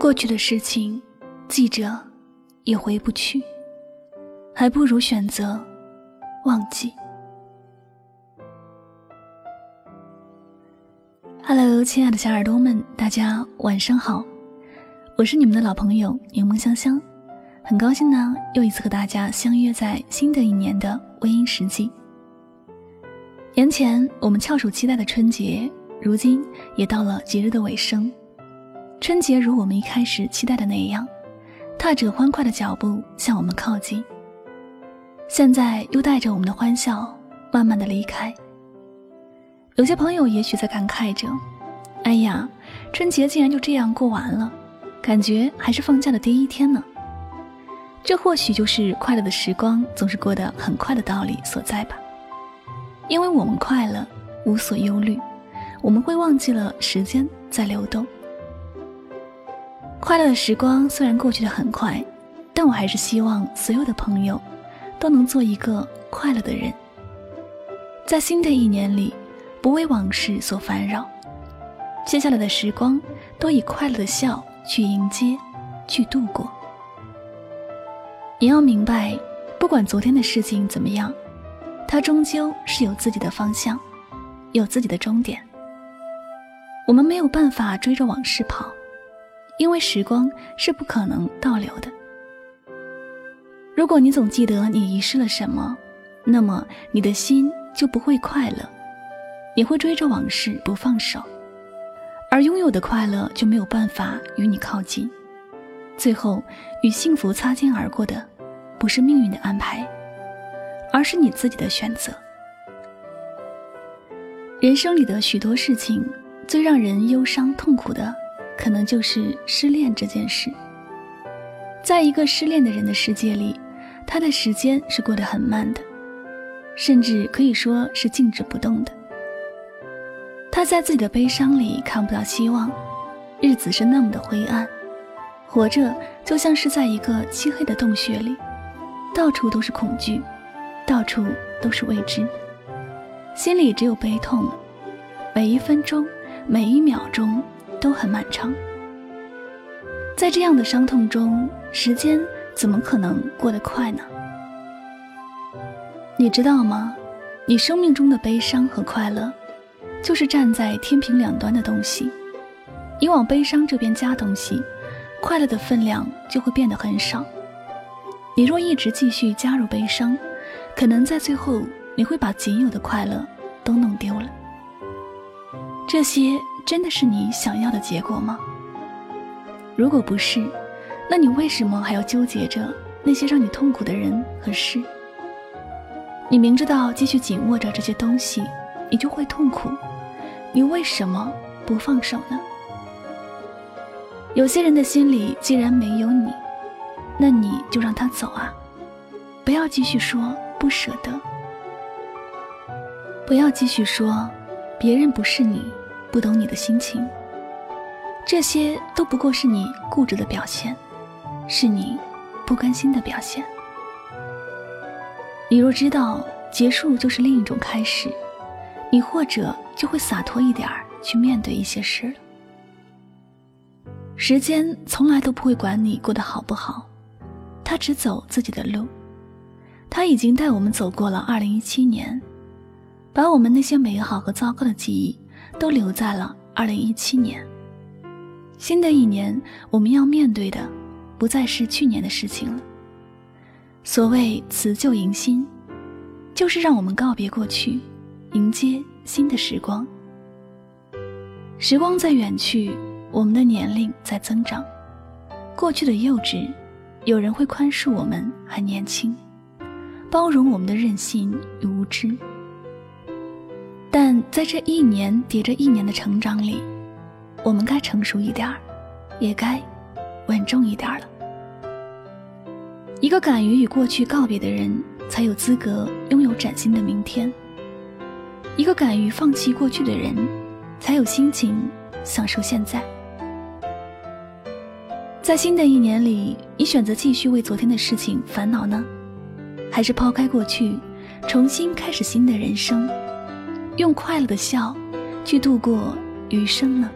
过去的事情，记着也回不去，还不如选择忘记。Hello，亲爱的小耳朵们，大家晚上好，我是你们的老朋友柠檬香香，很高兴呢，又一次和大家相约在新的一年的微音时记。年前我们翘首期待的春节，如今也到了节日的尾声。春节如我们一开始期待的那样，踏着欢快的脚步向我们靠近。现在又带着我们的欢笑，慢慢的离开。有些朋友也许在感慨着：“哎呀，春节竟然就这样过完了，感觉还是放假的第一天呢。”这或许就是快乐的时光总是过得很快的道理所在吧。因为我们快乐，无所忧虑，我们会忘记了时间在流动。快乐的时光虽然过去的很快，但我还是希望所有的朋友都能做一个快乐的人，在新的一年里，不为往事所烦扰，接下来的时光都以快乐的笑去迎接，去度过。你要明白，不管昨天的事情怎么样。它终究是有自己的方向，有自己的终点。我们没有办法追着往事跑，因为时光是不可能倒流的。如果你总记得你遗失了什么，那么你的心就不会快乐，你会追着往事不放手，而拥有的快乐就没有办法与你靠近。最后，与幸福擦肩而过的，不是命运的安排。而是你自己的选择。人生里的许多事情，最让人忧伤痛苦的，可能就是失恋这件事。在一个失恋的人的世界里，他的时间是过得很慢的，甚至可以说是静止不动的。他在自己的悲伤里看不到希望，日子是那么的灰暗，活着就像是在一个漆黑的洞穴里，到处都是恐惧。到处都是未知，心里只有悲痛，每一分钟、每一秒钟都很漫长。在这样的伤痛中，时间怎么可能过得快呢？你知道吗？你生命中的悲伤和快乐，就是站在天平两端的东西。你往悲伤这边加东西，快乐的分量就会变得很少。你若一直继续加入悲伤，可能在最后，你会把仅有的快乐都弄丢了。这些真的是你想要的结果吗？如果不是，那你为什么还要纠结着那些让你痛苦的人和事？你明知道继续紧握着这些东西，你就会痛苦，你为什么不放手呢？有些人的心里既然没有你，那你就让他走啊，不要继续说。不舍得，不要继续说，别人不是你，不懂你的心情。这些都不过是你固执的表现，是你不甘心的表现。你若知道结束就是另一种开始，你或者就会洒脱一点儿去面对一些事了。时间从来都不会管你过得好不好，他只走自己的路。他已经带我们走过了2017年，把我们那些美好和糟糕的记忆都留在了2017年。新的一年，我们要面对的不再是去年的事情了。所谓辞旧迎新，就是让我们告别过去，迎接新的时光。时光在远去，我们的年龄在增长，过去的幼稚，有人会宽恕我们还年轻。包容我们的任性与无知，但在这一年叠着一年的成长里，我们该成熟一点儿，也该稳重一点儿了。一个敢于与过去告别的人，才有资格拥有崭新的明天；一个敢于放弃过去的人，才有心情享受现在。在新的一年里，你选择继续为昨天的事情烦恼呢？还是抛开过去，重新开始新的人生，用快乐的笑去度过余生呢？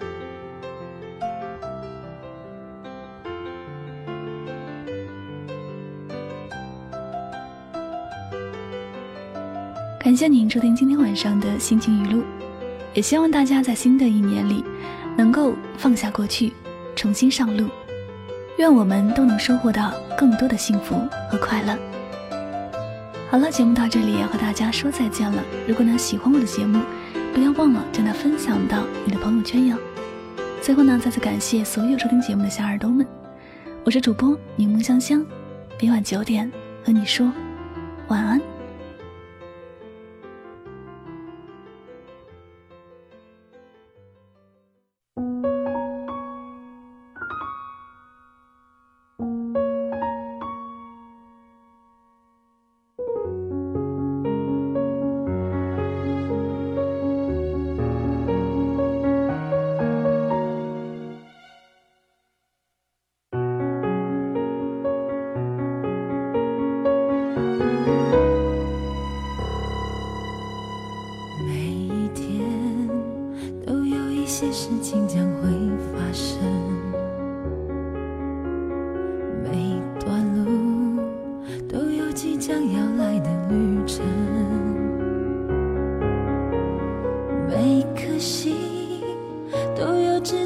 感谢您收听今天晚上的心情语录也希望大家在新的一年里能够放下过去重新上路。愿我们都能收获到更多的幸福和快乐。好了，节目到这里要和大家说再见了。如果呢喜欢我的节目，不要忘了将它分享到你的朋友圈哟。最后呢，再次感谢所有收听节目的小耳朵们，我是主播柠檬香香，每晚九点和你说晚安。